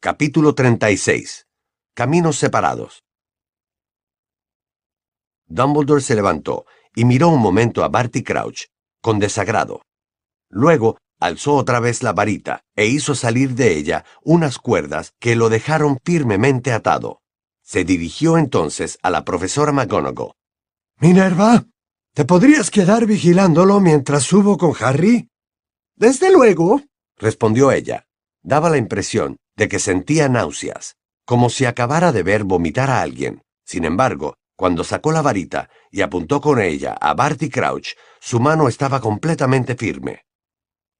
Capítulo 36. Caminos separados. Dumbledore se levantó y miró un momento a Barty Crouch, con desagrado. Luego alzó otra vez la varita e hizo salir de ella unas cuerdas que lo dejaron firmemente atado. Se dirigió entonces a la profesora McGonagall. Minerva, ¿te podrías quedar vigilándolo mientras subo con Harry? Desde luego, respondió ella. Daba la impresión de que sentía náuseas, como si acabara de ver vomitar a alguien. Sin embargo, cuando sacó la varita y apuntó con ella a Barty Crouch, su mano estaba completamente firme.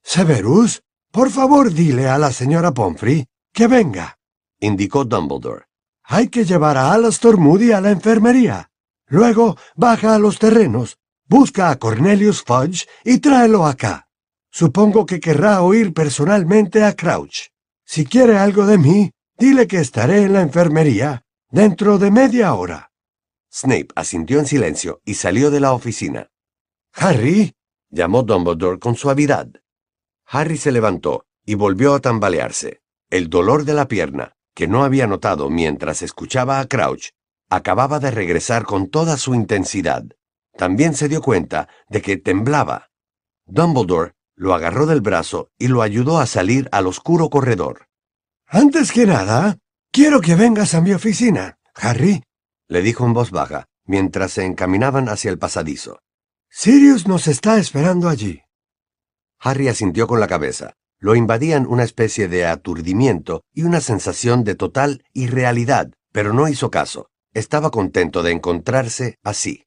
Severus, por favor dile a la señora Pomfrey que venga, indicó Dumbledore. Hay que llevar a Alastor Moody a la enfermería. Luego baja a los terrenos, busca a Cornelius Fudge y tráelo acá. Supongo que querrá oír personalmente a Crouch. Si quiere algo de mí, dile que estaré en la enfermería dentro de media hora. Snape asintió en silencio y salió de la oficina. Harry, llamó Dumbledore con suavidad. Harry se levantó y volvió a tambalearse. El dolor de la pierna, que no había notado mientras escuchaba a Crouch, acababa de regresar con toda su intensidad. También se dio cuenta de que temblaba. Dumbledore lo agarró del brazo y lo ayudó a salir al oscuro corredor. Antes que nada, quiero que vengas a mi oficina, Harry, le dijo en voz baja, mientras se encaminaban hacia el pasadizo. Sirius nos está esperando allí. Harry asintió con la cabeza. Lo invadían una especie de aturdimiento y una sensación de total irrealidad, pero no hizo caso. Estaba contento de encontrarse así.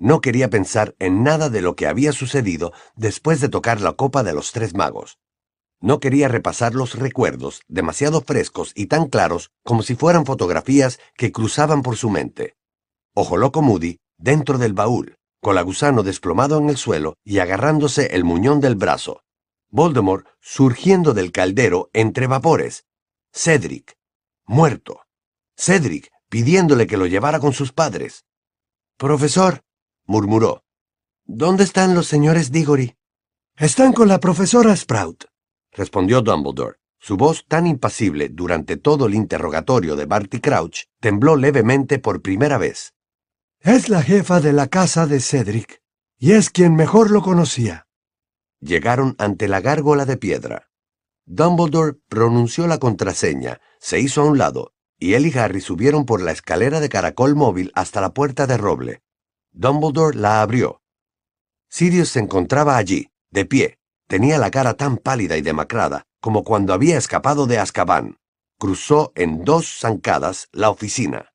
No quería pensar en nada de lo que había sucedido después de tocar la copa de los tres magos. No quería repasar los recuerdos, demasiado frescos y tan claros como si fueran fotografías que cruzaban por su mente. Ojo loco Moody, dentro del baúl, con la gusano desplomado en el suelo y agarrándose el muñón del brazo. Voldemort surgiendo del caldero entre vapores. Cedric, muerto. Cedric pidiéndole que lo llevara con sus padres. Profesor, murmuró. ¿Dónde están los señores Diggory? Están con la profesora Sprout, respondió Dumbledore. Su voz tan impasible durante todo el interrogatorio de Barty Crouch tembló levemente por primera vez. Es la jefa de la casa de Cedric, y es quien mejor lo conocía. Llegaron ante la gárgola de piedra. Dumbledore pronunció la contraseña, se hizo a un lado, y él y Harry subieron por la escalera de caracol móvil hasta la puerta de roble. Dumbledore la abrió. Sirius se encontraba allí, de pie. Tenía la cara tan pálida y demacrada como cuando había escapado de Azkaban. Cruzó en dos zancadas la oficina.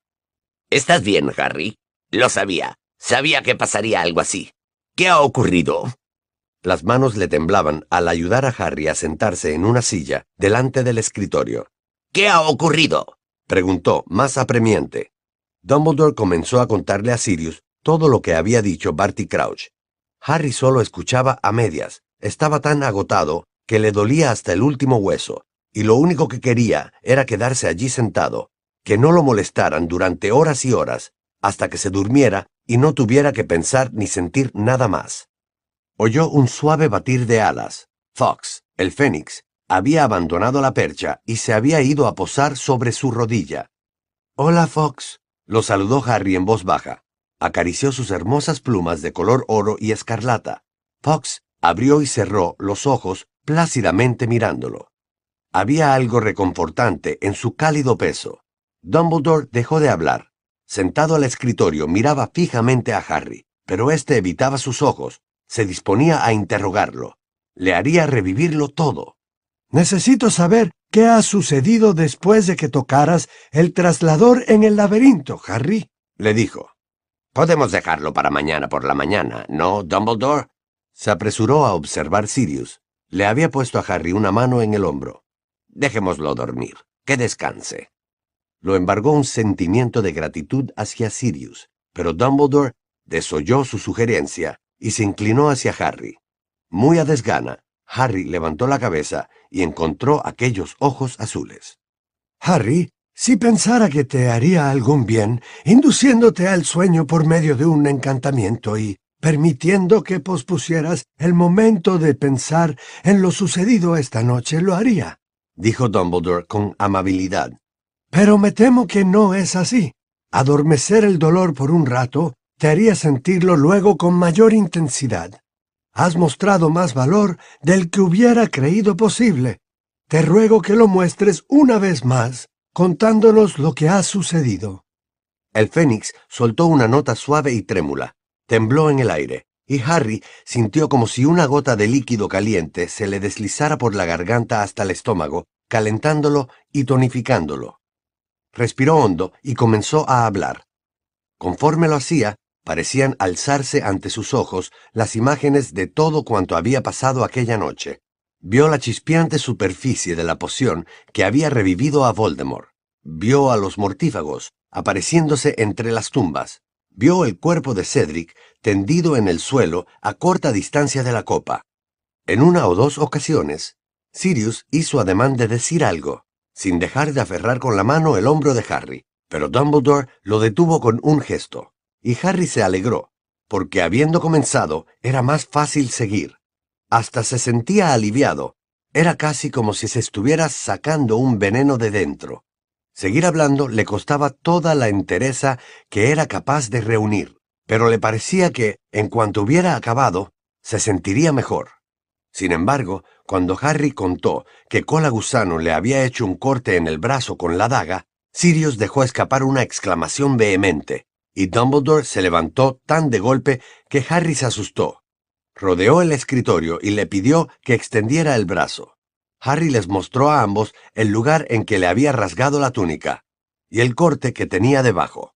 ¿Estás bien, Harry? Lo sabía. Sabía que pasaría algo así. ¿Qué ha ocurrido? Las manos le temblaban al ayudar a Harry a sentarse en una silla delante del escritorio. ¿Qué ha ocurrido? preguntó, más apremiante. Dumbledore comenzó a contarle a Sirius todo lo que había dicho Barty Crouch. Harry solo escuchaba a medias. Estaba tan agotado que le dolía hasta el último hueso, y lo único que quería era quedarse allí sentado, que no lo molestaran durante horas y horas, hasta que se durmiera y no tuviera que pensar ni sentir nada más. Oyó un suave batir de alas. Fox, el fénix, había abandonado la percha y se había ido a posar sobre su rodilla. Hola, Fox, lo saludó Harry en voz baja acarició sus hermosas plumas de color oro y escarlata. Fox abrió y cerró los ojos plácidamente mirándolo. Había algo reconfortante en su cálido peso. Dumbledore dejó de hablar. Sentado al escritorio miraba fijamente a Harry, pero éste evitaba sus ojos. Se disponía a interrogarlo. Le haría revivirlo todo. Necesito saber qué ha sucedido después de que tocaras el traslador en el laberinto, Harry, le dijo. Podemos dejarlo para mañana por la mañana, ¿no, Dumbledore? Se apresuró a observar Sirius. Le había puesto a Harry una mano en el hombro. Dejémoslo dormir. Que descanse. Lo embargó un sentimiento de gratitud hacia Sirius, pero Dumbledore desoyó su sugerencia y se inclinó hacia Harry. Muy a desgana, Harry levantó la cabeza y encontró aquellos ojos azules. Harry, si pensara que te haría algún bien, induciéndote al sueño por medio de un encantamiento y permitiendo que pospusieras el momento de pensar en lo sucedido esta noche, lo haría. dijo Dumbledore con amabilidad. Pero me temo que no es así. Adormecer el dolor por un rato te haría sentirlo luego con mayor intensidad. Has mostrado más valor del que hubiera creído posible. Te ruego que lo muestres una vez más, contándonos lo que ha sucedido. El fénix soltó una nota suave y trémula, tembló en el aire, y Harry sintió como si una gota de líquido caliente se le deslizara por la garganta hasta el estómago, calentándolo y tonificándolo. Respiró hondo y comenzó a hablar. Conforme lo hacía, parecían alzarse ante sus ojos las imágenes de todo cuanto había pasado aquella noche. Vio la chispeante superficie de la poción que había revivido a Voldemort. Vio a los mortífagos apareciéndose entre las tumbas. Vio el cuerpo de Cedric tendido en el suelo a corta distancia de la copa. En una o dos ocasiones, Sirius hizo ademán de decir algo, sin dejar de aferrar con la mano el hombro de Harry, pero Dumbledore lo detuvo con un gesto, y Harry se alegró, porque habiendo comenzado era más fácil seguir. Hasta se sentía aliviado, era casi como si se estuviera sacando un veneno de dentro. Seguir hablando le costaba toda la entereza que era capaz de reunir, pero le parecía que, en cuanto hubiera acabado, se sentiría mejor. Sin embargo, cuando Harry contó que Cola Gusano le había hecho un corte en el brazo con la daga, Sirius dejó escapar una exclamación vehemente, y Dumbledore se levantó tan de golpe que Harry se asustó. Rodeó el escritorio y le pidió que extendiera el brazo. Harry les mostró a ambos el lugar en que le había rasgado la túnica y el corte que tenía debajo.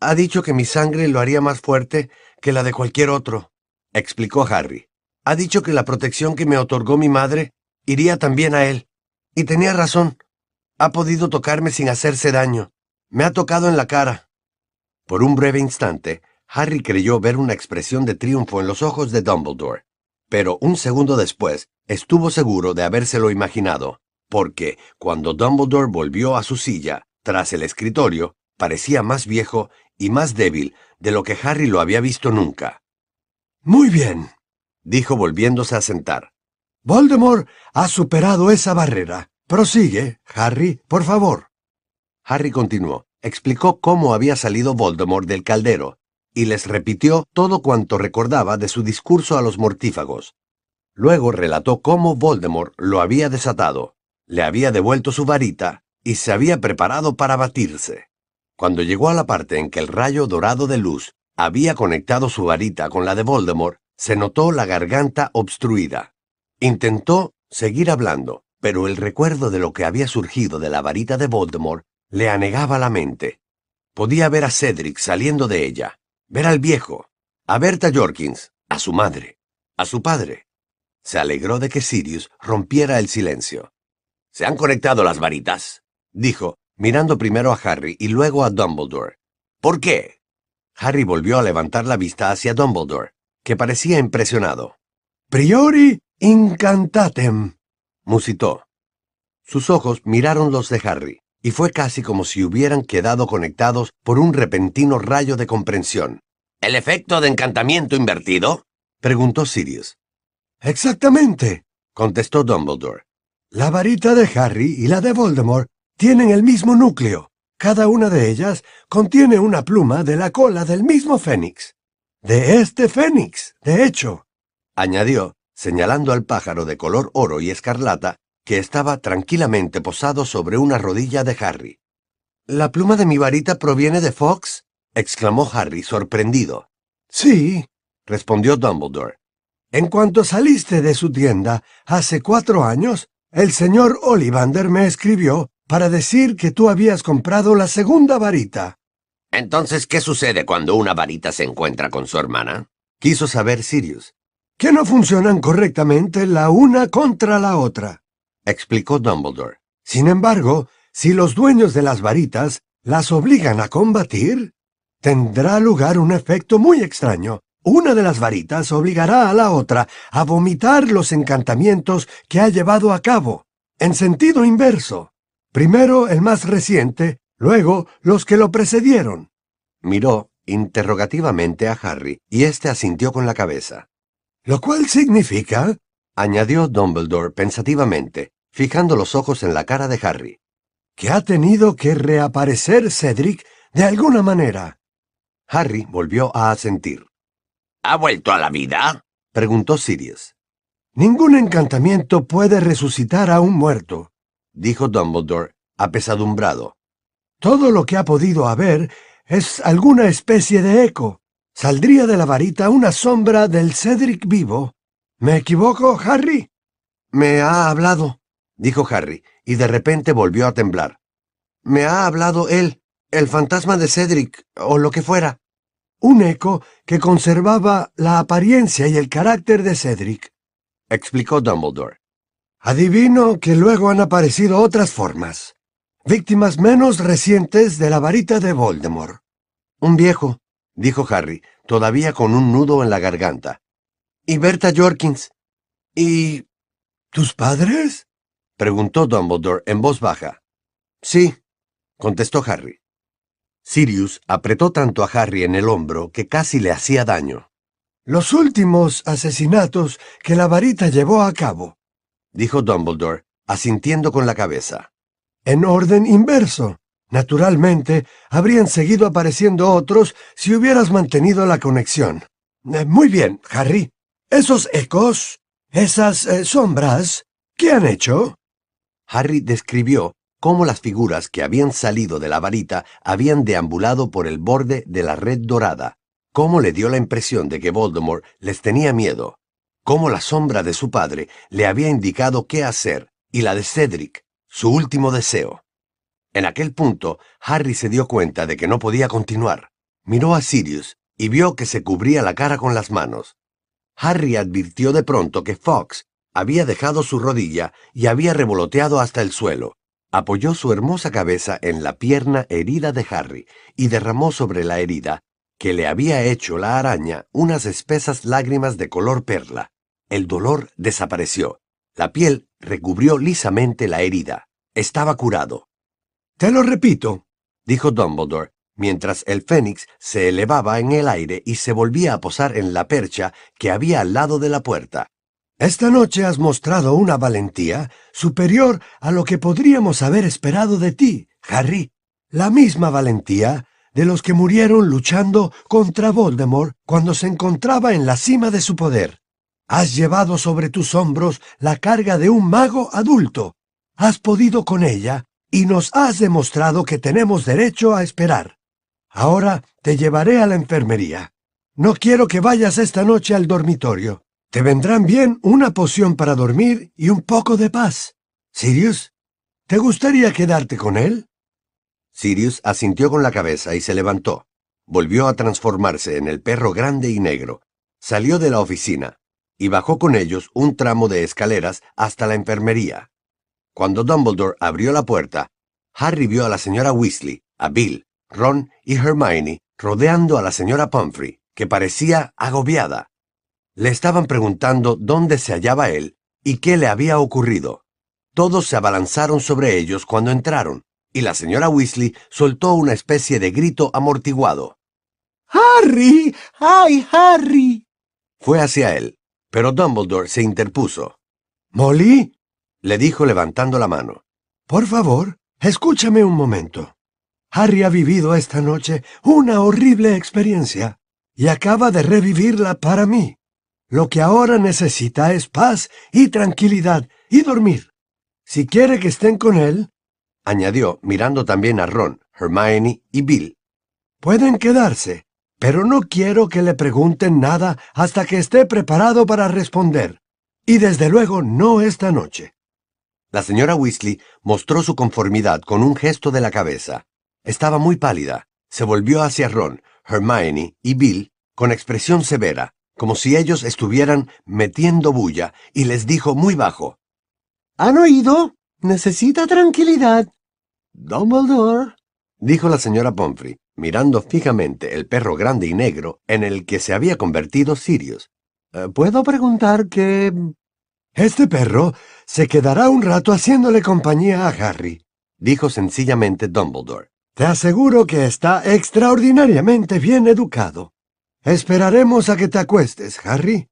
Ha dicho que mi sangre lo haría más fuerte que la de cualquier otro, explicó Harry. Ha dicho que la protección que me otorgó mi madre iría también a él. Y tenía razón. Ha podido tocarme sin hacerse daño. Me ha tocado en la cara. Por un breve instante, Harry creyó ver una expresión de triunfo en los ojos de Dumbledore, pero un segundo después estuvo seguro de habérselo imaginado, porque cuando Dumbledore volvió a su silla, tras el escritorio, parecía más viejo y más débil de lo que Harry lo había visto nunca. Muy bien, dijo volviéndose a sentar. Voldemort ha superado esa barrera. Prosigue, Harry, por favor. Harry continuó, explicó cómo había salido Voldemort del caldero, y les repitió todo cuanto recordaba de su discurso a los mortífagos. Luego relató cómo Voldemort lo había desatado, le había devuelto su varita y se había preparado para batirse. Cuando llegó a la parte en que el rayo dorado de luz había conectado su varita con la de Voldemort, se notó la garganta obstruida. Intentó seguir hablando, pero el recuerdo de lo que había surgido de la varita de Voldemort le anegaba la mente. Podía ver a Cedric saliendo de ella, ver al viejo, a Berta Jorkins, a su madre, a su padre. Se alegró de que Sirius rompiera el silencio. ¿Se han conectado las varitas? dijo, mirando primero a Harry y luego a Dumbledore. ¿Por qué? Harry volvió a levantar la vista hacia Dumbledore que parecía impresionado. Priori incantatem, musitó. Sus ojos miraron los de Harry, y fue casi como si hubieran quedado conectados por un repentino rayo de comprensión. ¿El efecto de encantamiento invertido? preguntó Sirius. Exactamente, contestó Dumbledore. La varita de Harry y la de Voldemort tienen el mismo núcleo. Cada una de ellas contiene una pluma de la cola del mismo fénix. De este fénix, de hecho, añadió, señalando al pájaro de color oro y escarlata que estaba tranquilamente posado sobre una rodilla de Harry. ¿La pluma de mi varita proviene de Fox? exclamó Harry, sorprendido. Sí, respondió Dumbledore. En cuanto saliste de su tienda hace cuatro años, el señor Ollivander me escribió para decir que tú habías comprado la segunda varita. Entonces, ¿qué sucede cuando una varita se encuentra con su hermana? Quiso saber Sirius. Que no funcionan correctamente la una contra la otra, explicó Dumbledore. Sin embargo, si los dueños de las varitas las obligan a combatir, tendrá lugar un efecto muy extraño. Una de las varitas obligará a la otra a vomitar los encantamientos que ha llevado a cabo, en sentido inverso. Primero el más reciente Luego, los que lo precedieron. Miró interrogativamente a Harry, y éste asintió con la cabeza. Lo cual significa, añadió Dumbledore pensativamente, fijando los ojos en la cara de Harry. Que ha tenido que reaparecer Cedric de alguna manera. Harry volvió a asentir. ¿Ha vuelto a la vida? Preguntó Sirius. Ningún encantamiento puede resucitar a un muerto, dijo Dumbledore, apesadumbrado. Todo lo que ha podido haber es alguna especie de eco. Saldría de la varita una sombra del Cedric vivo. ¿Me equivoco, Harry? Me ha hablado, dijo Harry, y de repente volvió a temblar. Me ha hablado él, el fantasma de Cedric, o lo que fuera. Un eco que conservaba la apariencia y el carácter de Cedric, explicó Dumbledore. Adivino que luego han aparecido otras formas, víctimas menos recientes de la varita de Voldemort. Un viejo, dijo Harry, todavía con un nudo en la garganta. Y Berta Jorkins. ¿Y tus padres? Preguntó Dumbledore en voz baja. Sí, contestó Harry. Sirius apretó tanto a Harry en el hombro que casi le hacía daño. Los últimos asesinatos que la varita llevó a cabo, dijo Dumbledore, asintiendo con la cabeza. En orden inverso. Naturalmente, habrían seguido apareciendo otros si hubieras mantenido la conexión. Eh, muy bien, Harry. Esos ecos, esas eh, sombras, ¿qué han hecho? Harry describió cómo las figuras que habían salido de la varita habían deambulado por el borde de la red dorada, cómo le dio la impresión de que Voldemort les tenía miedo, cómo la sombra de su padre le había indicado qué hacer, y la de Cedric, su último deseo. En aquel punto, Harry se dio cuenta de que no podía continuar. Miró a Sirius y vio que se cubría la cara con las manos. Harry advirtió de pronto que Fox había dejado su rodilla y había revoloteado hasta el suelo. Apoyó su hermosa cabeza en la pierna herida de Harry y derramó sobre la herida, que le había hecho la araña, unas espesas lágrimas de color perla. El dolor desapareció. La piel recubrió lisamente la herida. Estaba curado. Te lo repito, dijo Dumbledore, mientras el fénix se elevaba en el aire y se volvía a posar en la percha que había al lado de la puerta. Esta noche has mostrado una valentía superior a lo que podríamos haber esperado de ti, Harry. La misma valentía de los que murieron luchando contra Voldemort cuando se encontraba en la cima de su poder. Has llevado sobre tus hombros la carga de un mago adulto. Has podido con ella y nos has demostrado que tenemos derecho a esperar. Ahora te llevaré a la enfermería. No quiero que vayas esta noche al dormitorio. Te vendrán bien una poción para dormir y un poco de paz. Sirius, ¿te gustaría quedarte con él? Sirius asintió con la cabeza y se levantó. Volvió a transformarse en el perro grande y negro. Salió de la oficina y bajó con ellos un tramo de escaleras hasta la enfermería. Cuando Dumbledore abrió la puerta, Harry vio a la señora Weasley, a Bill, Ron y Hermione rodeando a la señora Pumphrey, que parecía agobiada. Le estaban preguntando dónde se hallaba él y qué le había ocurrido. Todos se abalanzaron sobre ellos cuando entraron, y la señora Weasley soltó una especie de grito amortiguado. ¡Harry! ¡Ay, Harry! Fue hacia él, pero Dumbledore se interpuso. ¿Molly? le dijo levantando la mano. Por favor, escúchame un momento. Harry ha vivido esta noche una horrible experiencia y acaba de revivirla para mí. Lo que ahora necesita es paz y tranquilidad y dormir. Si quiere que estén con él, añadió mirando también a Ron, Hermione y Bill. Pueden quedarse, pero no quiero que le pregunten nada hasta que esté preparado para responder. Y desde luego no esta noche. La señora Weasley mostró su conformidad con un gesto de la cabeza. Estaba muy pálida. Se volvió hacia Ron, Hermione y Bill con expresión severa, como si ellos estuvieran metiendo bulla, y les dijo muy bajo. ¿Han oído? Necesita tranquilidad. Dumbledore, dijo la señora Pomfrey, mirando fijamente el perro grande y negro en el que se había convertido Sirius. Eh, ¿Puedo preguntar qué...? Este perro se quedará un rato haciéndole compañía a Harry, dijo sencillamente Dumbledore. Te aseguro que está extraordinariamente bien educado. Esperaremos a que te acuestes, Harry.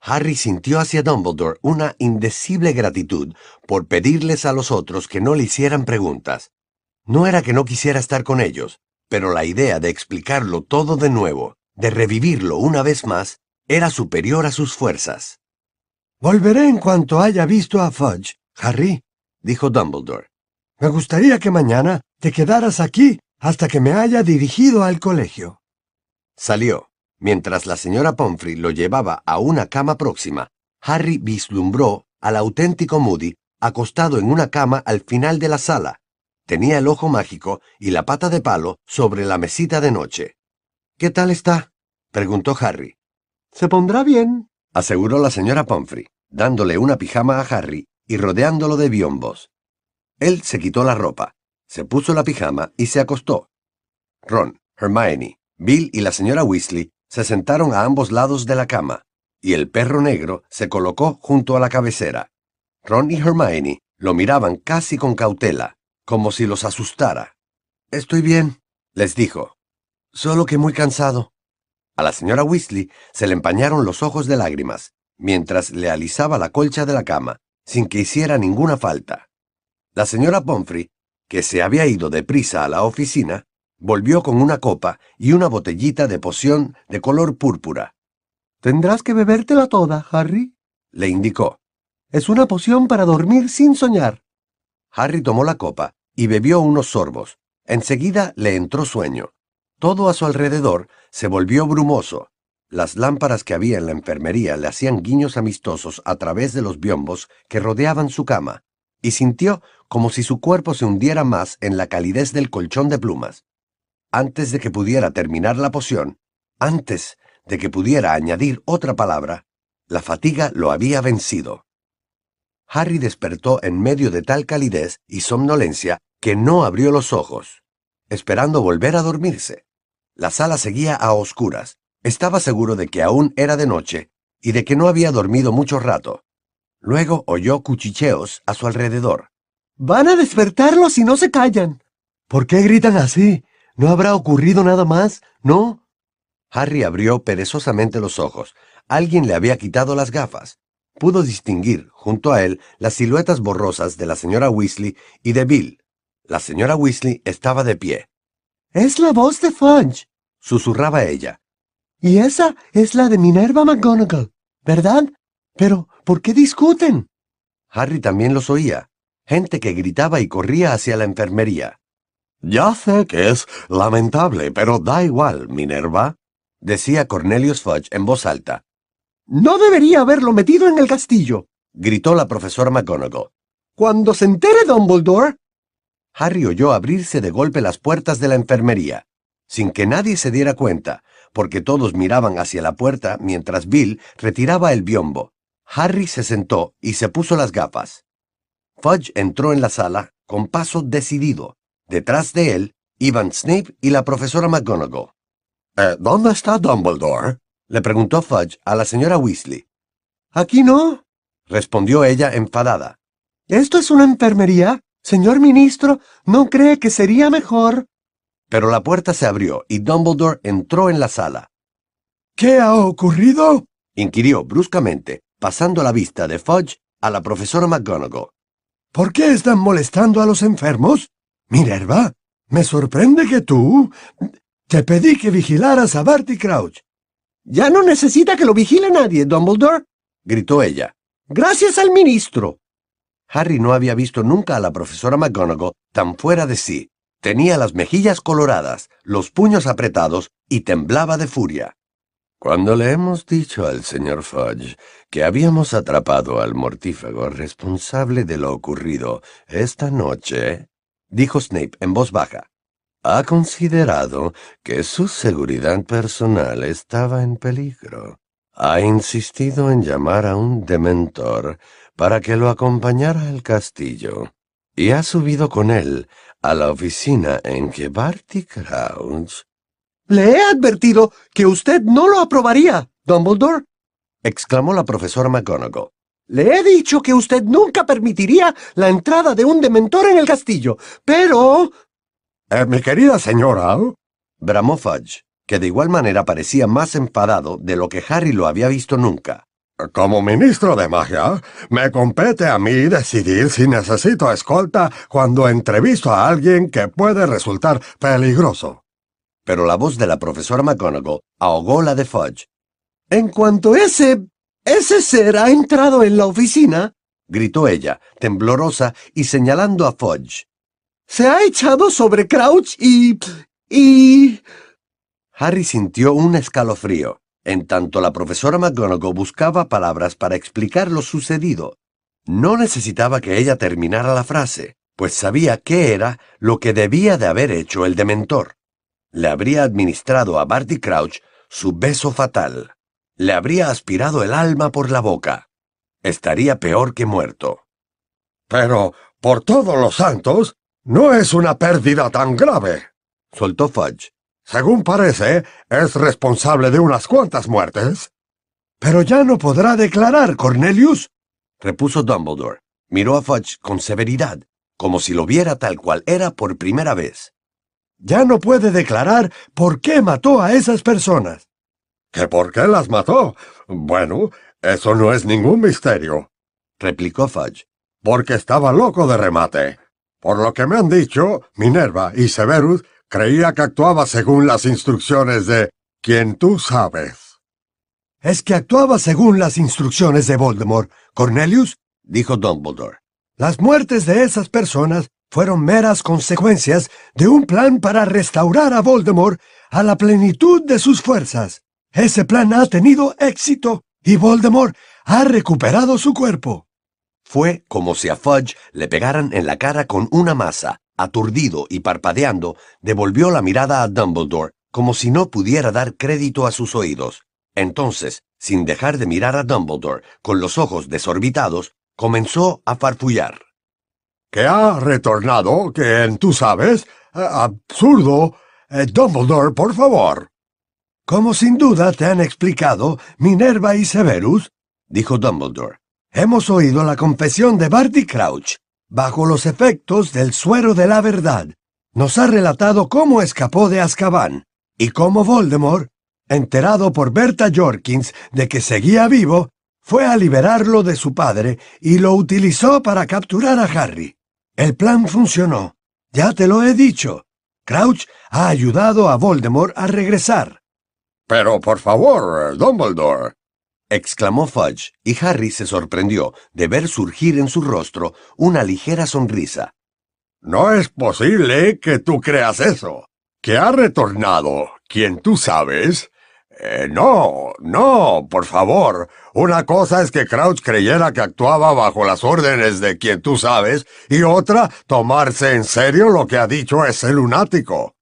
Harry sintió hacia Dumbledore una indecible gratitud por pedirles a los otros que no le hicieran preguntas. No era que no quisiera estar con ellos, pero la idea de explicarlo todo de nuevo, de revivirlo una vez más, era superior a sus fuerzas. Volveré en cuanto haya visto a Fudge, Harry, dijo Dumbledore. Me gustaría que mañana te quedaras aquí hasta que me haya dirigido al colegio. Salió. Mientras la señora Pomfrey lo llevaba a una cama próxima, Harry vislumbró al auténtico Moody acostado en una cama al final de la sala. Tenía el ojo mágico y la pata de palo sobre la mesita de noche. ¿Qué tal está? preguntó Harry. Se pondrá bien, aseguró la señora Pomfrey, dándole una pijama a Harry y rodeándolo de biombos. Él se quitó la ropa, se puso la pijama y se acostó. Ron, Hermione, Bill y la señora Weasley se sentaron a ambos lados de la cama, y el perro negro se colocó junto a la cabecera. Ron y Hermione lo miraban casi con cautela, como si los asustara. Estoy bien, les dijo. Solo que muy cansado. A la señora Weasley se le empañaron los ojos de lágrimas, mientras le alisaba la colcha de la cama, sin que hiciera ninguna falta. La señora Pomfrey, que se había ido deprisa a la oficina, Volvió con una copa y una botellita de poción de color púrpura. Tendrás que bebértela toda, Harry, le indicó. Es una poción para dormir sin soñar. Harry tomó la copa y bebió unos sorbos. Enseguida le entró sueño. Todo a su alrededor se volvió brumoso. Las lámparas que había en la enfermería le hacían guiños amistosos a través de los biombos que rodeaban su cama, y sintió como si su cuerpo se hundiera más en la calidez del colchón de plumas antes de que pudiera terminar la poción, antes de que pudiera añadir otra palabra, la fatiga lo había vencido. Harry despertó en medio de tal calidez y somnolencia que no abrió los ojos, esperando volver a dormirse. La sala seguía a oscuras. Estaba seguro de que aún era de noche y de que no había dormido mucho rato. Luego oyó cuchicheos a su alrededor. Van a despertarlos si no se callan. ¿Por qué gritan así? ¿No habrá ocurrido nada más? ¿No? Harry abrió perezosamente los ojos. Alguien le había quitado las gafas. Pudo distinguir, junto a él, las siluetas borrosas de la señora Weasley y de Bill. La señora Weasley estaba de pie. Es la voz de Fudge, susurraba ella. Y esa es la de Minerva McGonagall, ¿verdad? Pero, ¿por qué discuten? Harry también los oía. Gente que gritaba y corría hacia la enfermería. Ya sé que es lamentable, pero da igual, Minerva, decía Cornelius Fudge en voz alta. No debería haberlo metido en el castillo, gritó la profesora McGonagall. Cuando se entere Dumbledore. Harry oyó abrirse de golpe las puertas de la enfermería, sin que nadie se diera cuenta, porque todos miraban hacia la puerta mientras Bill retiraba el biombo. Harry se sentó y se puso las gafas. Fudge entró en la sala con paso decidido, Detrás de él iban Snape y la profesora McGonagall. Eh, ¿Dónde está Dumbledore? le preguntó Fudge a la señora Weasley. Aquí no, respondió ella enfadada. Esto es una enfermería. Señor ministro, ¿no cree que sería mejor? Pero la puerta se abrió y Dumbledore entró en la sala. ¿Qué ha ocurrido? inquirió bruscamente, pasando la vista de Fudge a la profesora McGonagall. ¿Por qué están molestando a los enfermos? Minerva, me sorprende que tú... Te pedí que vigilaras a Barty Crouch. Ya no necesita que lo vigile nadie, Dumbledore, gritó ella. Gracias al ministro. Harry no había visto nunca a la profesora McGonagall tan fuera de sí. Tenía las mejillas coloradas, los puños apretados y temblaba de furia. Cuando le hemos dicho al señor Fudge que habíamos atrapado al mortífago responsable de lo ocurrido esta noche, dijo Snape en voz baja. Ha considerado que su seguridad personal estaba en peligro. Ha insistido en llamar a un dementor para que lo acompañara al castillo y ha subido con él a la oficina en que Barty Crouch... Le he advertido que usted no lo aprobaría, Dumbledore, exclamó la profesora McGonagall. Le he dicho que usted nunca permitiría la entrada de un dementor en el castillo, pero... Eh, mi querida señora... bramó Fudge, que de igual manera parecía más enfadado de lo que Harry lo había visto nunca. Como ministro de magia, me compete a mí decidir si necesito escolta cuando entrevisto a alguien que puede resultar peligroso. Pero la voz de la profesora McGonagall ahogó la de Fudge. En cuanto ese... ese ser ha entrado en la oficina, gritó ella, temblorosa y señalando a Fudge. Se ha echado sobre Crouch y... y... Harry sintió un escalofrío. En tanto la profesora McGonagall buscaba palabras para explicar lo sucedido. No necesitaba que ella terminara la frase, pues sabía qué era lo que debía de haber hecho el dementor. Le habría administrado a Barty Crouch su beso fatal. Le habría aspirado el alma por la boca. Estaría peor que muerto. Pero, por todos los santos, no es una pérdida tan grave, soltó Fudge. Según parece, es responsable de unas cuantas muertes. Pero ya no podrá declarar, Cornelius, repuso Dumbledore. Miró a Fudge con severidad, como si lo viera tal cual era por primera vez. Ya no puede declarar por qué mató a esas personas. ¿Que por qué las mató? Bueno, eso no es ningún misterio, replicó Fudge. Porque estaba loco de remate. Por lo que me han dicho, Minerva y Severus Creía que actuaba según las instrucciones de quien tú sabes. ¿Es que actuaba según las instrucciones de Voldemort, Cornelius? dijo Dumbledore. Las muertes de esas personas fueron meras consecuencias de un plan para restaurar a Voldemort a la plenitud de sus fuerzas. Ese plan ha tenido éxito y Voldemort ha recuperado su cuerpo. Fue como si a Fudge le pegaran en la cara con una masa, aturdido y parpadeando, devolvió la mirada a Dumbledore, como si no pudiera dar crédito a sus oídos. Entonces, sin dejar de mirar a Dumbledore, con los ojos desorbitados, comenzó a farfullar. —¿Qué ha retornado? ¿Que tú sabes? Eh, absurdo. Eh, Dumbledore, por favor. Como sin duda te han explicado Minerva y Severus, dijo Dumbledore, hemos oído la confesión de Barty Crouch bajo los efectos del suero de la verdad, nos ha relatado cómo escapó de Azkaban y cómo Voldemort, enterado por Berta Jorkins de que seguía vivo, fue a liberarlo de su padre y lo utilizó para capturar a Harry. El plan funcionó. Ya te lo he dicho. Crouch ha ayudado a Voldemort a regresar. Pero por favor, Dumbledore, exclamó Fudge, y Harry se sorprendió de ver surgir en su rostro una ligera sonrisa. No es posible que tú creas eso. ¿Que ha retornado? ¿Quién tú sabes? Eh, no, no, por favor. Una cosa es que Crouch creyera que actuaba bajo las órdenes de quien tú sabes, y otra, tomarse en serio lo que ha dicho ese lunático.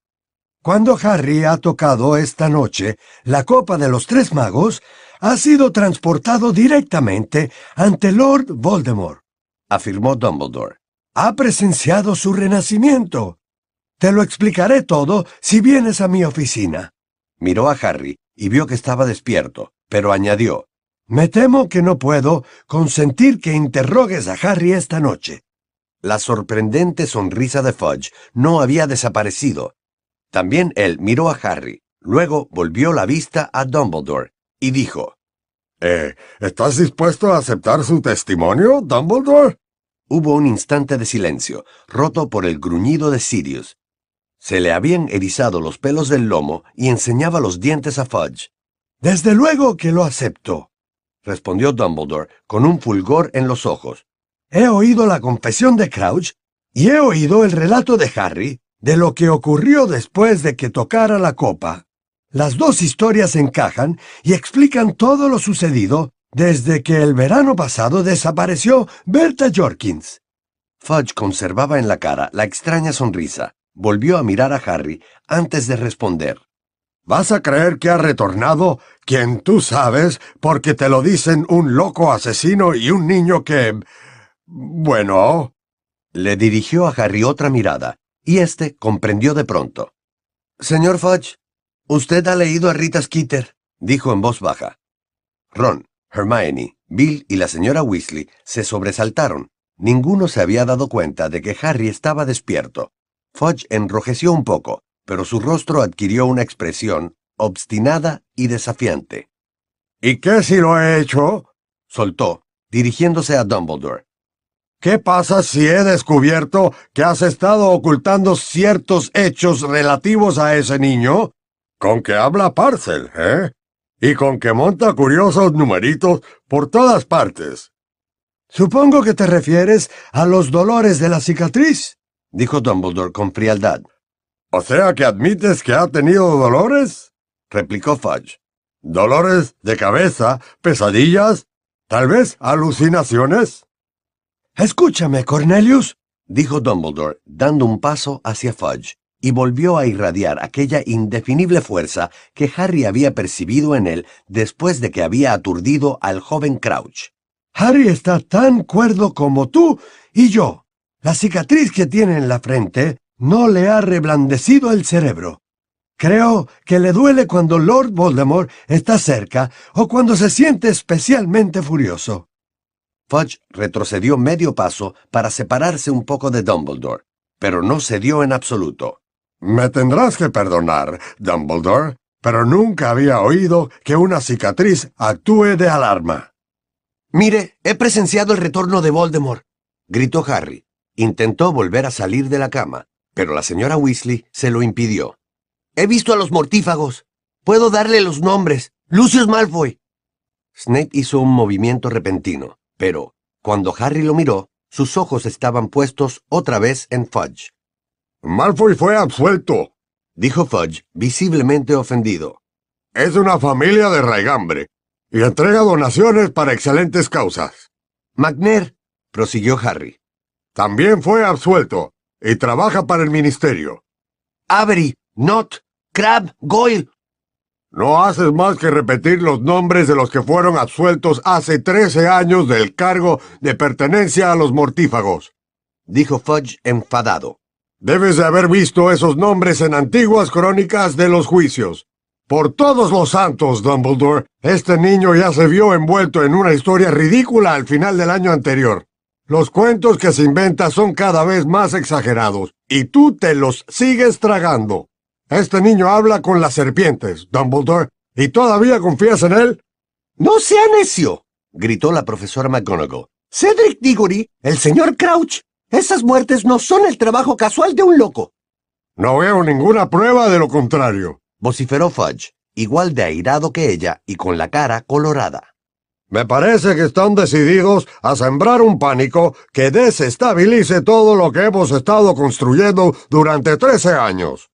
Cuando Harry ha tocado esta noche la copa de los tres magos, ha sido transportado directamente ante Lord Voldemort, afirmó Dumbledore. Ha presenciado su renacimiento. Te lo explicaré todo si vienes a mi oficina. Miró a Harry y vio que estaba despierto, pero añadió, Me temo que no puedo consentir que interrogues a Harry esta noche. La sorprendente sonrisa de Fudge no había desaparecido. También él miró a Harry, luego volvió la vista a Dumbledore y dijo, eh, ¿Estás dispuesto a aceptar su testimonio, Dumbledore? Hubo un instante de silencio, roto por el gruñido de Sirius. Se le habían erizado los pelos del lomo y enseñaba los dientes a Fudge. Desde luego que lo acepto, respondió Dumbledore con un fulgor en los ojos. He oído la confesión de Crouch y he oído el relato de Harry de lo que ocurrió después de que tocara la copa. Las dos historias encajan y explican todo lo sucedido desde que el verano pasado desapareció Berta Jorkins. Fudge conservaba en la cara la extraña sonrisa. Volvió a mirar a Harry antes de responder. ¿Vas a creer que ha retornado quien tú sabes porque te lo dicen un loco asesino y un niño que... Bueno... Le dirigió a Harry otra mirada, y éste comprendió de pronto. Señor Fudge, Usted ha leído a Rita Skeeter, dijo en voz baja. Ron, Hermione, Bill y la señora Weasley se sobresaltaron. Ninguno se había dado cuenta de que Harry estaba despierto. Fudge enrojeció un poco, pero su rostro adquirió una expresión obstinada y desafiante. ¿Y qué si lo he hecho? soltó, dirigiéndose a Dumbledore. ¿Qué pasa si he descubierto que has estado ocultando ciertos hechos relativos a ese niño? Con que habla Parcel, ¿eh? Y con que monta curiosos numeritos por todas partes. Supongo que te refieres a los dolores de la cicatriz, dijo Dumbledore con frialdad. ¿O sea que admites que ha tenido dolores? replicó Fudge. ¿Dolores de cabeza, pesadillas, tal vez alucinaciones? Escúchame, Cornelius, dijo Dumbledore, dando un paso hacia Fudge, y volvió a irradiar aquella indefinible fuerza que Harry había percibido en él después de que había aturdido al joven Crouch. Harry está tan cuerdo como tú y yo. La cicatriz que tiene en la frente no le ha reblandecido el cerebro. Creo que le duele cuando Lord Voldemort está cerca o cuando se siente especialmente furioso. Fudge retrocedió medio paso para separarse un poco de Dumbledore, pero no cedió en absoluto. Me tendrás que perdonar, Dumbledore, pero nunca había oído que una cicatriz actúe de alarma. Mire, he presenciado el retorno de Voldemort, gritó Harry. Intentó volver a salir de la cama, pero la señora Weasley se lo impidió. He visto a los mortífagos. Puedo darle los nombres. Lucius Malfoy. Snape hizo un movimiento repentino. Pero, cuando Harry lo miró, sus ojos estaban puestos otra vez en Fudge. Malfoy fue absuelto, dijo Fudge, visiblemente ofendido. Es una familia de raigambre, y entrega donaciones para excelentes causas. McNair, prosiguió Harry. También fue absuelto, y trabaja para el ministerio. Avery, Not, Crab, Goyle, no haces más que repetir los nombres de los que fueron absueltos hace trece años del cargo de pertenencia a los mortífagos, dijo Fudge enfadado. Debes de haber visto esos nombres en antiguas crónicas de los juicios. Por todos los santos, Dumbledore, este niño ya se vio envuelto en una historia ridícula al final del año anterior. Los cuentos que se inventa son cada vez más exagerados, y tú te los sigues tragando. Este niño habla con las serpientes, Dumbledore, ¿y todavía confías en él? ¡No sea necio! gritó la profesora McGonagall. Cedric Diggory, el señor Crouch. Esas muertes no son el trabajo casual de un loco. No veo ninguna prueba de lo contrario, vociferó Fudge, igual de airado que ella y con la cara colorada. Me parece que están decididos a sembrar un pánico que desestabilice todo lo que hemos estado construyendo durante trece años.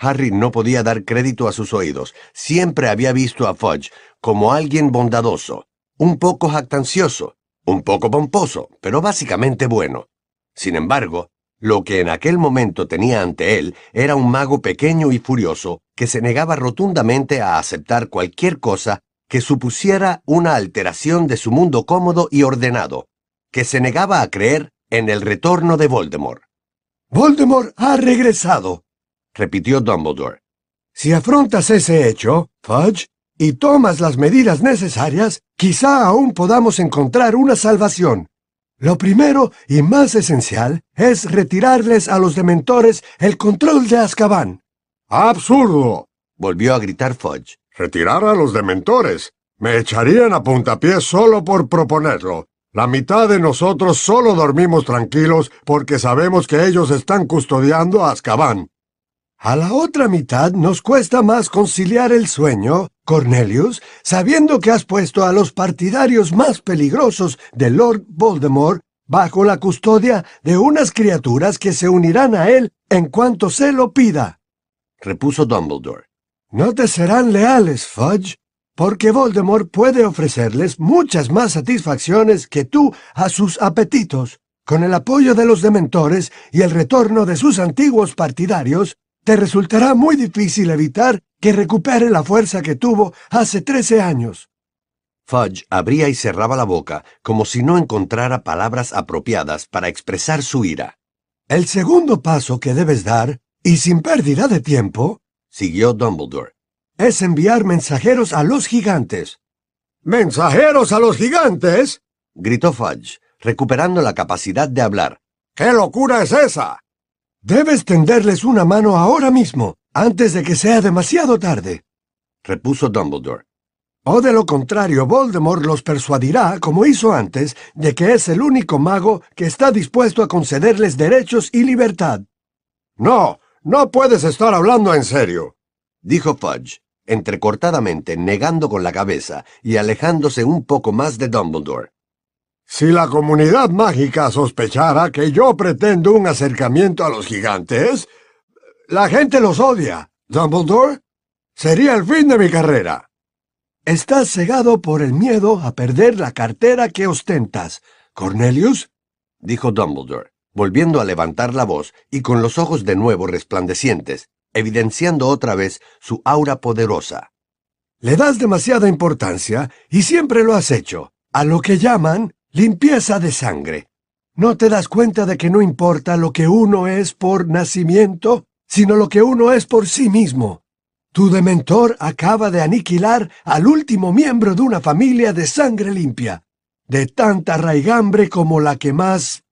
Harry no podía dar crédito a sus oídos. Siempre había visto a Fudge como alguien bondadoso, un poco jactancioso, un poco pomposo, pero básicamente bueno. Sin embargo, lo que en aquel momento tenía ante él era un mago pequeño y furioso que se negaba rotundamente a aceptar cualquier cosa que supusiera una alteración de su mundo cómodo y ordenado, que se negaba a creer en el retorno de Voldemort. Voldemort ha regresado, repitió Dumbledore. Si afrontas ese hecho, Fudge, y tomas las medidas necesarias, quizá aún podamos encontrar una salvación. Lo primero y más esencial es retirarles a los dementores el control de Azkaban. ¡Absurdo! volvió a gritar Fudge. ¿Retirar a los dementores? Me echarían a puntapié solo por proponerlo. La mitad de nosotros solo dormimos tranquilos porque sabemos que ellos están custodiando a Azkaban. A la otra mitad nos cuesta más conciliar el sueño, Cornelius, sabiendo que has puesto a los partidarios más peligrosos de Lord Voldemort bajo la custodia de unas criaturas que se unirán a él en cuanto se lo pida. Repuso Dumbledore. No te serán leales, Fudge, porque Voldemort puede ofrecerles muchas más satisfacciones que tú a sus apetitos. Con el apoyo de los dementores y el retorno de sus antiguos partidarios, te resultará muy difícil evitar que recupere la fuerza que tuvo hace trece años. Fudge abría y cerraba la boca como si no encontrara palabras apropiadas para expresar su ira. El segundo paso que debes dar, y sin pérdida de tiempo, siguió Dumbledore, es enviar mensajeros a los gigantes. ¿Mensajeros a los gigantes? gritó Fudge, recuperando la capacidad de hablar. ¿Qué locura es esa? Debes tenderles una mano ahora mismo, antes de que sea demasiado tarde. Repuso Dumbledore. O de lo contrario, Voldemort los persuadirá, como hizo antes, de que es el único mago que está dispuesto a concederles derechos y libertad. No, no puedes estar hablando en serio, dijo Fudge, entrecortadamente negando con la cabeza y alejándose un poco más de Dumbledore. Si la comunidad mágica sospechara que yo pretendo un acercamiento a los gigantes, la gente los odia. Dumbledore, sería el fin de mi carrera. Estás cegado por el miedo a perder la cartera que ostentas, Cornelius, dijo Dumbledore, volviendo a levantar la voz y con los ojos de nuevo resplandecientes, evidenciando otra vez su aura poderosa. Le das demasiada importancia, y siempre lo has hecho, a lo que llaman limpieza de sangre. ¿No te das cuenta de que no importa lo que uno es por nacimiento, sino lo que uno es por sí mismo? Tu dementor acaba de aniquilar al último miembro de una familia de sangre limpia, de tanta raigambre como la que más...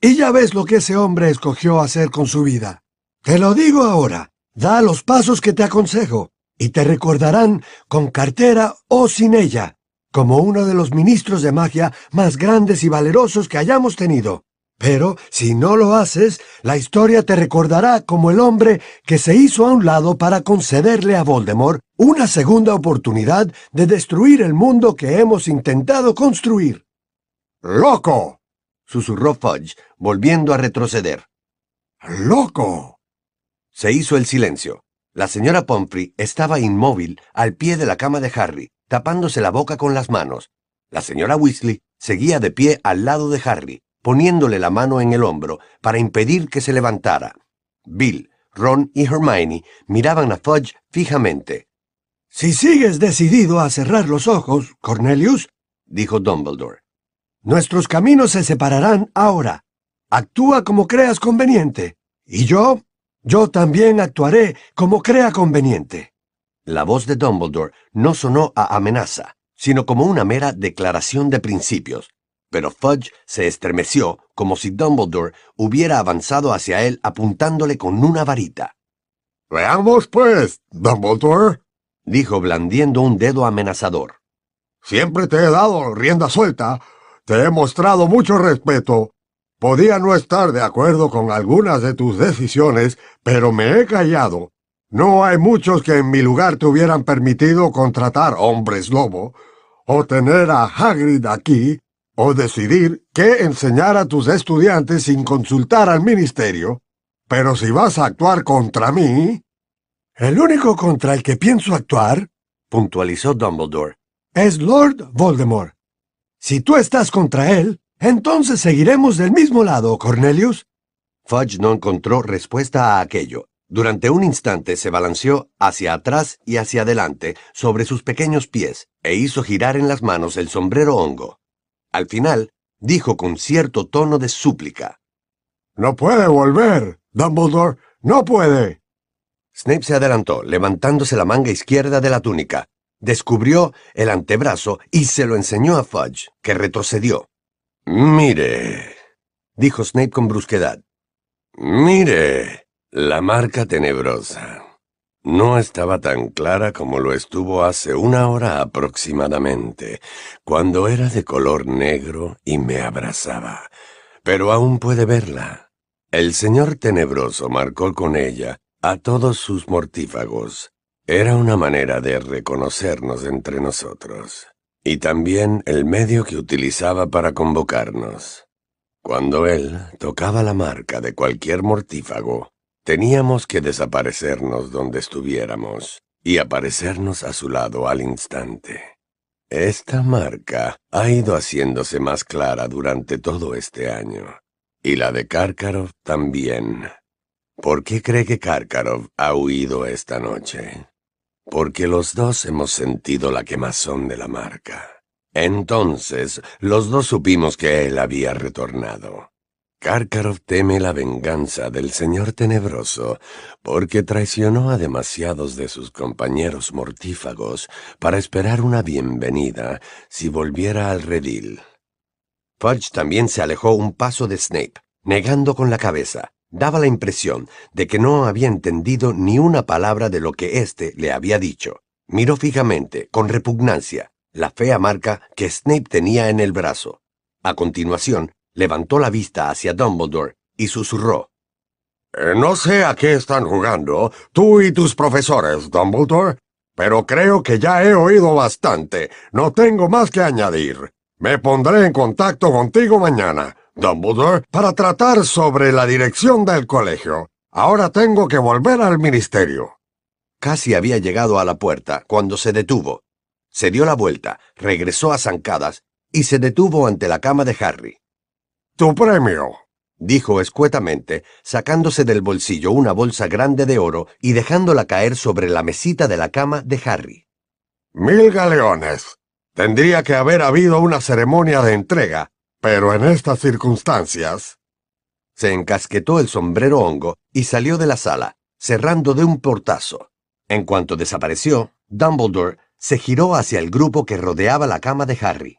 Y ya ves lo que ese hombre escogió hacer con su vida. Te lo digo ahora, da los pasos que te aconsejo, y te recordarán con cartera o sin ella, como uno de los ministros de magia más grandes y valerosos que hayamos tenido. Pero si no lo haces, la historia te recordará como el hombre que se hizo a un lado para concederle a Voldemort una segunda oportunidad de destruir el mundo que hemos intentado construir. ¡Loco! susurró Fudge, volviendo a retroceder. ¡Loco! Se hizo el silencio. La señora Pomfrey estaba inmóvil al pie de la cama de Harry, tapándose la boca con las manos. La señora Weasley seguía de pie al lado de Harry, poniéndole la mano en el hombro para impedir que se levantara. Bill, Ron y Hermione miraban a Fudge fijamente. Si sigues decidido a cerrar los ojos, Cornelius, dijo Dumbledore, nuestros caminos se separarán ahora. Actúa como creas conveniente. Y yo, yo también actuaré como crea conveniente. La voz de Dumbledore no sonó a amenaza, sino como una mera declaración de principios, pero Fudge se estremeció como si Dumbledore hubiera avanzado hacia él apuntándole con una varita. Veamos, pues, Dumbledore, dijo blandiendo un dedo amenazador. Siempre te he dado rienda suelta, te he mostrado mucho respeto. Podía no estar de acuerdo con algunas de tus decisiones, pero me he callado. No hay muchos que en mi lugar te hubieran permitido contratar hombres lobo, o tener a Hagrid aquí, o decidir qué enseñar a tus estudiantes sin consultar al ministerio, pero si vas a actuar contra mí... El único contra el que pienso actuar, puntualizó Dumbledore, es Lord Voldemort. Si tú estás contra él, entonces seguiremos del mismo lado, Cornelius. Fudge no encontró respuesta a aquello. Durante un instante se balanceó hacia atrás y hacia adelante sobre sus pequeños pies e hizo girar en las manos el sombrero hongo. Al final, dijo con cierto tono de súplica. No puede volver, Dumbledore, no puede. Snape se adelantó, levantándose la manga izquierda de la túnica, descubrió el antebrazo y se lo enseñó a Fudge, que retrocedió. Mire, dijo Snape con brusquedad. Mire, la marca tenebrosa. No estaba tan clara como lo estuvo hace una hora aproximadamente, cuando era de color negro y me abrazaba. Pero aún puede verla. El señor tenebroso marcó con ella a todos sus mortífagos. Era una manera de reconocernos entre nosotros. Y también el medio que utilizaba para convocarnos. Cuando él tocaba la marca de cualquier mortífago, Teníamos que desaparecernos donde estuviéramos y aparecernos a su lado al instante. Esta marca ha ido haciéndose más clara durante todo este año, y la de Karkarov también. ¿Por qué cree que Karkarov ha huido esta noche? Porque los dos hemos sentido la quemazón de la marca. Entonces, los dos supimos que él había retornado. Karkaroff teme la venganza del señor tenebroso porque traicionó a demasiados de sus compañeros mortífagos para esperar una bienvenida si volviera al redil. Fudge también se alejó un paso de Snape, negando con la cabeza. Daba la impresión de que no había entendido ni una palabra de lo que éste le había dicho. Miró fijamente, con repugnancia, la fea marca que Snape tenía en el brazo. A continuación, levantó la vista hacia Dumbledore y susurró. Eh, no sé a qué están jugando, tú y tus profesores, Dumbledore, pero creo que ya he oído bastante. No tengo más que añadir. Me pondré en contacto contigo mañana, Dumbledore, para tratar sobre la dirección del colegio. Ahora tengo que volver al ministerio. Casi había llegado a la puerta cuando se detuvo. Se dio la vuelta, regresó a zancadas y se detuvo ante la cama de Harry. Tu premio, dijo escuetamente, sacándose del bolsillo una bolsa grande de oro y dejándola caer sobre la mesita de la cama de Harry. Mil galeones. Tendría que haber habido una ceremonia de entrega, pero en estas circunstancias. Se encasquetó el sombrero hongo y salió de la sala, cerrando de un portazo. En cuanto desapareció, Dumbledore se giró hacia el grupo que rodeaba la cama de Harry.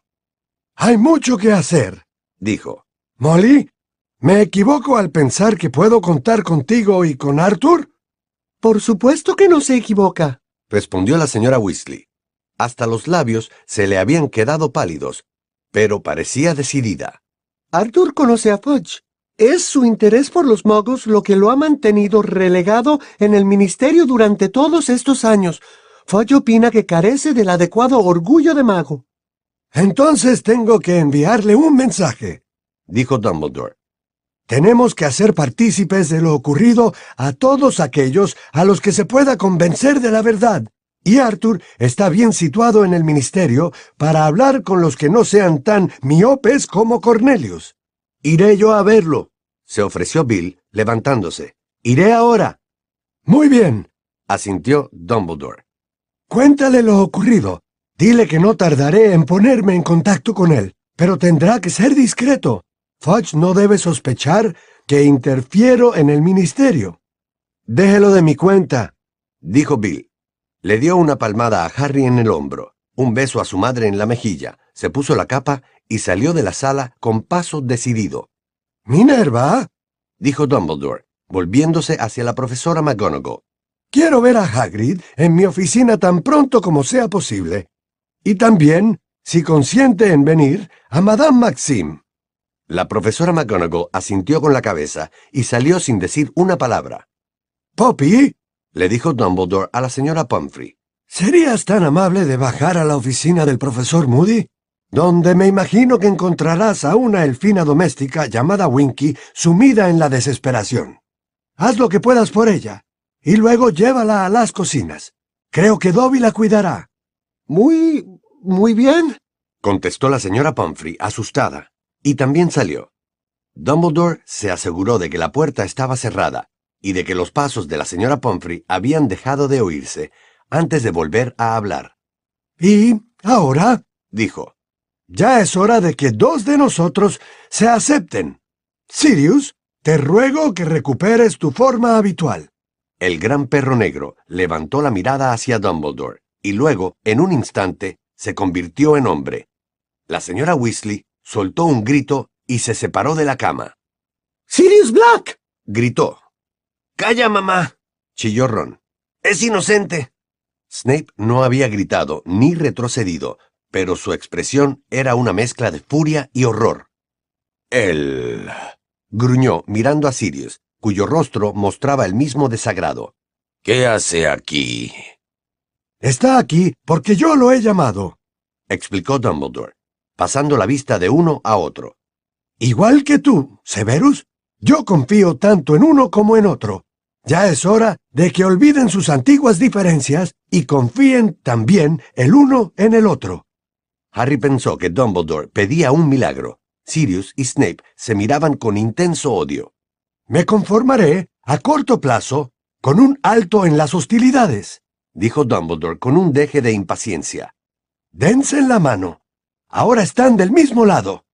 Hay mucho que hacer, dijo. Molly, ¿me equivoco al pensar que puedo contar contigo y con Arthur? Por supuesto que no se equivoca, respondió la señora Weasley. Hasta los labios se le habían quedado pálidos, pero parecía decidida. Arthur conoce a Fudge. Es su interés por los muggles lo que lo ha mantenido relegado en el ministerio durante todos estos años. Fudge opina que carece del adecuado orgullo de mago. Entonces tengo que enviarle un mensaje, dijo Dumbledore. Tenemos que hacer partícipes de lo ocurrido a todos aquellos a los que se pueda convencer de la verdad. Y Arthur está bien situado en el ministerio para hablar con los que no sean tan miopes como Cornelius. Iré yo a verlo, se ofreció Bill, levantándose. Iré ahora. Muy bien, asintió Dumbledore. Cuéntale lo ocurrido. Dile que no tardaré en ponerme en contacto con él, pero tendrá que ser discreto. Fudge no debe sospechar que interfiero en el ministerio. Déjelo de mi cuenta, dijo Bill. Le dio una palmada a Harry en el hombro, un beso a su madre en la mejilla, se puso la capa y salió de la sala con paso decidido. Minerva, dijo Dumbledore, volviéndose hacia la profesora McGonagall. Quiero ver a Hagrid en mi oficina tan pronto como sea posible. Y también, si consiente en venir, a Madame Maxime. La profesora McGonagall asintió con la cabeza y salió sin decir una palabra. Poppy, le dijo Dumbledore a la señora Pumphrey. ¿Serías tan amable de bajar a la oficina del profesor Moody? Donde me imagino que encontrarás a una elfina doméstica llamada Winky sumida en la desesperación. Haz lo que puedas por ella, y luego llévala a las cocinas. Creo que Dobby la cuidará. Muy, muy bien, contestó la señora Pumphrey, asustada, y también salió. Dumbledore se aseguró de que la puerta estaba cerrada y de que los pasos de la señora Pumphrey habían dejado de oírse antes de volver a hablar. Y ahora, dijo, ya es hora de que dos de nosotros se acepten. Sirius, te ruego que recuperes tu forma habitual. El gran perro negro levantó la mirada hacia Dumbledore y luego, en un instante, se convirtió en hombre. La señora Weasley soltó un grito y se separó de la cama. ¡Sirius Black! gritó. Calla, mamá, chilló Ron. Es inocente. Snape no había gritado ni retrocedido, pero su expresión era una mezcla de furia y horror. Él... gruñó mirando a Sirius, cuyo rostro mostraba el mismo desagrado. ¿Qué hace aquí? Está aquí porque yo lo he llamado, explicó Dumbledore, pasando la vista de uno a otro. Igual que tú, Severus, yo confío tanto en uno como en otro. Ya es hora de que olviden sus antiguas diferencias y confíen también el uno en el otro. Harry pensó que Dumbledore pedía un milagro. Sirius y Snape se miraban con intenso odio. Me conformaré, a corto plazo, con un alto en las hostilidades, dijo Dumbledore con un deje de impaciencia. Dense en la mano. Ahora están del mismo lado.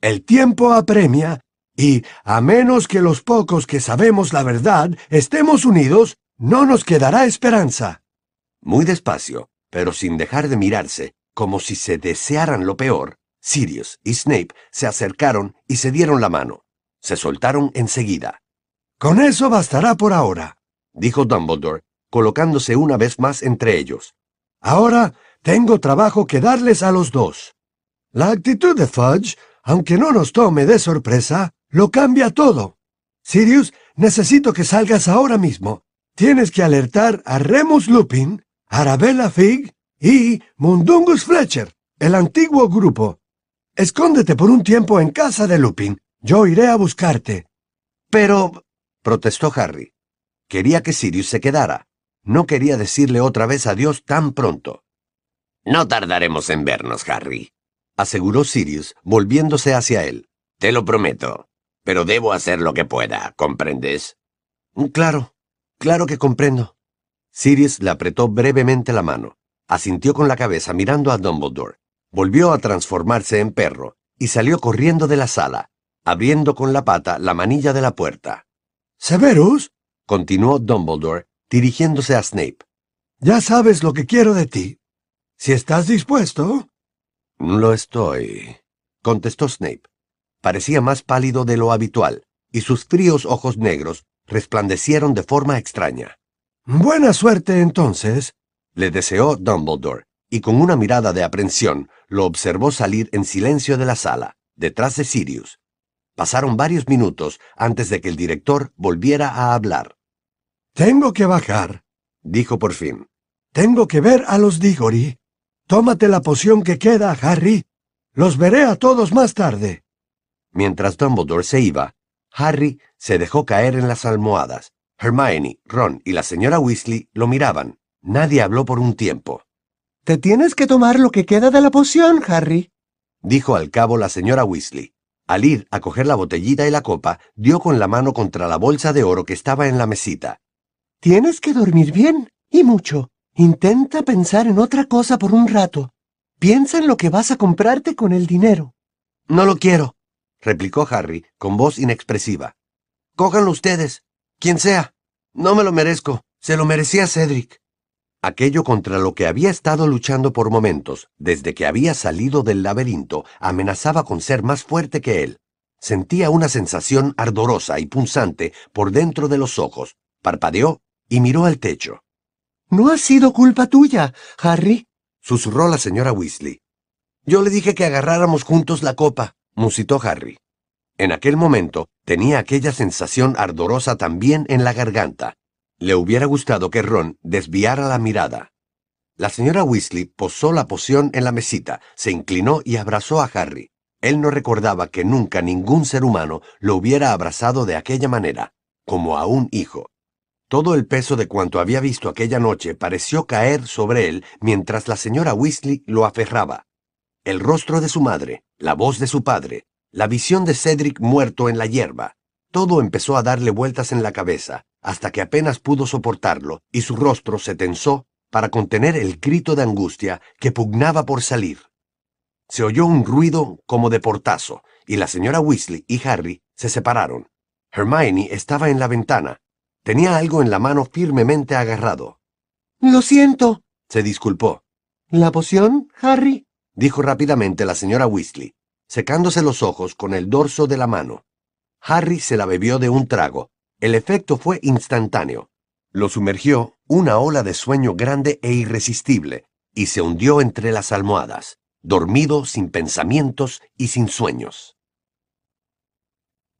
El tiempo apremia y, a menos que los pocos que sabemos la verdad estemos unidos, no nos quedará esperanza. Muy despacio, pero sin dejar de mirarse, como si se desearan lo peor, Sirius y Snape se acercaron y se dieron la mano. Se soltaron enseguida. Con eso bastará por ahora, dijo Dumbledore, colocándose una vez más entre ellos. Ahora tengo trabajo que darles a los dos. La actitud de Fudge, aunque no nos tome de sorpresa, lo cambia todo. Sirius, necesito que salgas ahora mismo. Tienes que alertar a Remus Lupin, Arabella Fig y Mundungus Fletcher, el antiguo grupo. Escóndete por un tiempo en casa de Lupin. Yo iré a buscarte. Pero... protestó Harry. Quería que Sirius se quedara. No quería decirle otra vez adiós tan pronto. No tardaremos en vernos, Harry, aseguró Sirius, volviéndose hacia él. Te lo prometo. Pero debo hacer lo que pueda, ¿comprendes? Claro, claro que comprendo. Sirius le apretó brevemente la mano, asintió con la cabeza mirando a Dumbledore, volvió a transformarse en perro y salió corriendo de la sala, abriendo con la pata la manilla de la puerta. Severus, continuó Dumbledore, dirigiéndose a Snape. Ya sabes lo que quiero de ti. Si estás dispuesto. Lo estoy, contestó Snape. Parecía más pálido de lo habitual, y sus fríos ojos negros resplandecieron de forma extraña. Buena suerte entonces, le deseó Dumbledore, y con una mirada de aprensión lo observó salir en silencio de la sala, detrás de Sirius. Pasaron varios minutos antes de que el director volviera a hablar. Tengo que bajar, dijo por fin. Tengo que ver a los Diggory. Tómate la poción que queda, Harry. Los veré a todos más tarde. Mientras Dumbledore se iba, Harry se dejó caer en las almohadas. Hermione, Ron y la señora Weasley lo miraban. Nadie habló por un tiempo. Te tienes que tomar lo que queda de la poción, Harry, dijo al cabo la señora Weasley. Al ir a coger la botellita y la copa, dio con la mano contra la bolsa de oro que estaba en la mesita. Tienes que dormir bien, y mucho. Intenta pensar en otra cosa por un rato. Piensa en lo que vas a comprarte con el dinero. No lo quiero, replicó Harry con voz inexpresiva. Cójanlo ustedes, quien sea. No me lo merezco. Se lo merecía Cedric. Aquello contra lo que había estado luchando por momentos, desde que había salido del laberinto, amenazaba con ser más fuerte que él. Sentía una sensación ardorosa y punzante por dentro de los ojos, parpadeó y miró al techo. No ha sido culpa tuya, Harry, susurró la señora Weasley. Yo le dije que agarráramos juntos la copa, musitó Harry. En aquel momento tenía aquella sensación ardorosa también en la garganta, le hubiera gustado que Ron desviara la mirada. La señora Weasley posó la poción en la mesita, se inclinó y abrazó a Harry. Él no recordaba que nunca ningún ser humano lo hubiera abrazado de aquella manera, como a un hijo. Todo el peso de cuanto había visto aquella noche pareció caer sobre él mientras la señora Weasley lo aferraba. El rostro de su madre, la voz de su padre, la visión de Cedric muerto en la hierba, todo empezó a darle vueltas en la cabeza, hasta que apenas pudo soportarlo, y su rostro se tensó para contener el grito de angustia que pugnaba por salir. Se oyó un ruido como de portazo, y la señora Weasley y Harry se separaron. Hermione estaba en la ventana. Tenía algo en la mano firmemente agarrado. Lo siento, se disculpó. ¿La poción, Harry? dijo rápidamente la señora Weasley, secándose los ojos con el dorso de la mano. Harry se la bebió de un trago. El efecto fue instantáneo. Lo sumergió una ola de sueño grande e irresistible, y se hundió entre las almohadas, dormido sin pensamientos y sin sueños.